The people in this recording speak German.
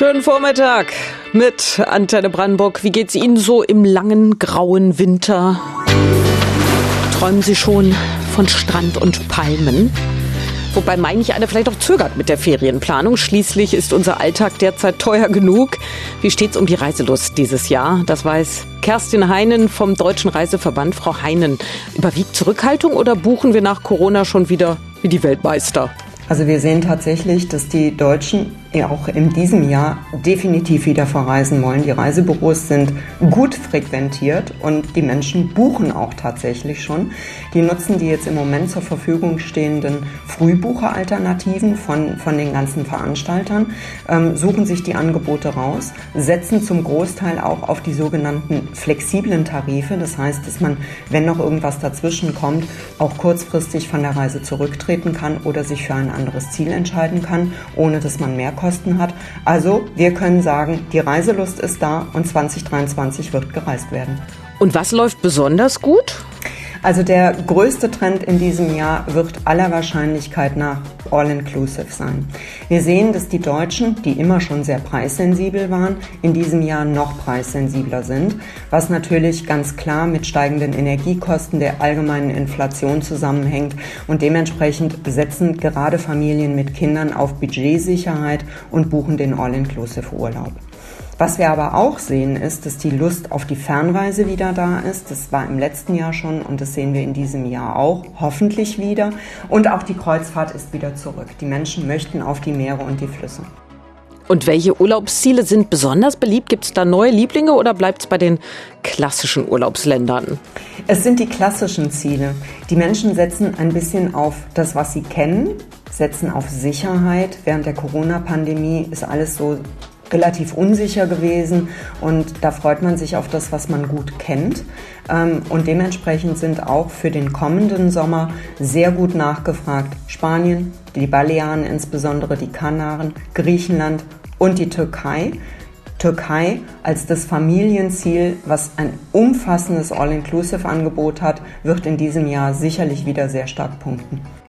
Schönen Vormittag mit Antenne Brandenburg. Wie geht's Ihnen so im langen grauen Winter? Träumen Sie schon von Strand und Palmen? Wobei manch einer vielleicht auch zögert mit der Ferienplanung. Schließlich ist unser Alltag derzeit teuer genug. Wie steht's um die Reiselust dieses Jahr? Das weiß Kerstin Heinen vom Deutschen Reiseverband. Frau Heinen, überwiegt Zurückhaltung oder buchen wir nach Corona schon wieder wie die Weltmeister? Also wir sehen tatsächlich, dass die Deutschen auch in diesem Jahr definitiv wieder verreisen wollen. Die Reisebüros sind gut frequentiert und die Menschen buchen auch tatsächlich schon. Die nutzen die jetzt im Moment zur Verfügung stehenden Frühbucheralternativen von, von den ganzen Veranstaltern, ähm, suchen sich die Angebote raus, setzen zum Großteil auch auf die sogenannten flexiblen Tarife. Das heißt, dass man, wenn noch irgendwas dazwischen kommt, auch kurzfristig von der Reise zurücktreten kann oder sich für ein anderes Ziel entscheiden kann, ohne dass man mehr Kosten hat. Also wir können sagen, die Reiselust ist da und 2023 wird gereist werden. Und was läuft besonders gut? Also der größte Trend in diesem Jahr wird aller Wahrscheinlichkeit nach All-Inclusive sein. Wir sehen, dass die Deutschen, die immer schon sehr preissensibel waren, in diesem Jahr noch preissensibler sind, was natürlich ganz klar mit steigenden Energiekosten der allgemeinen Inflation zusammenhängt und dementsprechend setzen gerade Familien mit Kindern auf Budgetsicherheit und buchen den All-Inclusive Urlaub. Was wir aber auch sehen, ist, dass die Lust auf die Fernreise wieder da ist. Das war im letzten Jahr schon und das sehen wir in diesem Jahr auch, hoffentlich wieder. Und auch die Kreuzfahrt ist wieder zurück. Die Menschen möchten auf die Meere und die Flüsse. Und welche Urlaubsziele sind besonders beliebt? Gibt es da neue Lieblinge oder bleibt es bei den klassischen Urlaubsländern? Es sind die klassischen Ziele. Die Menschen setzen ein bisschen auf das, was sie kennen, setzen auf Sicherheit. Während der Corona-Pandemie ist alles so relativ unsicher gewesen und da freut man sich auf das, was man gut kennt. Ähm, und dementsprechend sind auch für den kommenden Sommer sehr gut nachgefragt Spanien, die Balearen, insbesondere die Kanaren, Griechenland und die Türkei. Türkei als das Familienziel, was ein umfassendes All-Inclusive-Angebot hat, wird in diesem Jahr sicherlich wieder sehr stark punkten.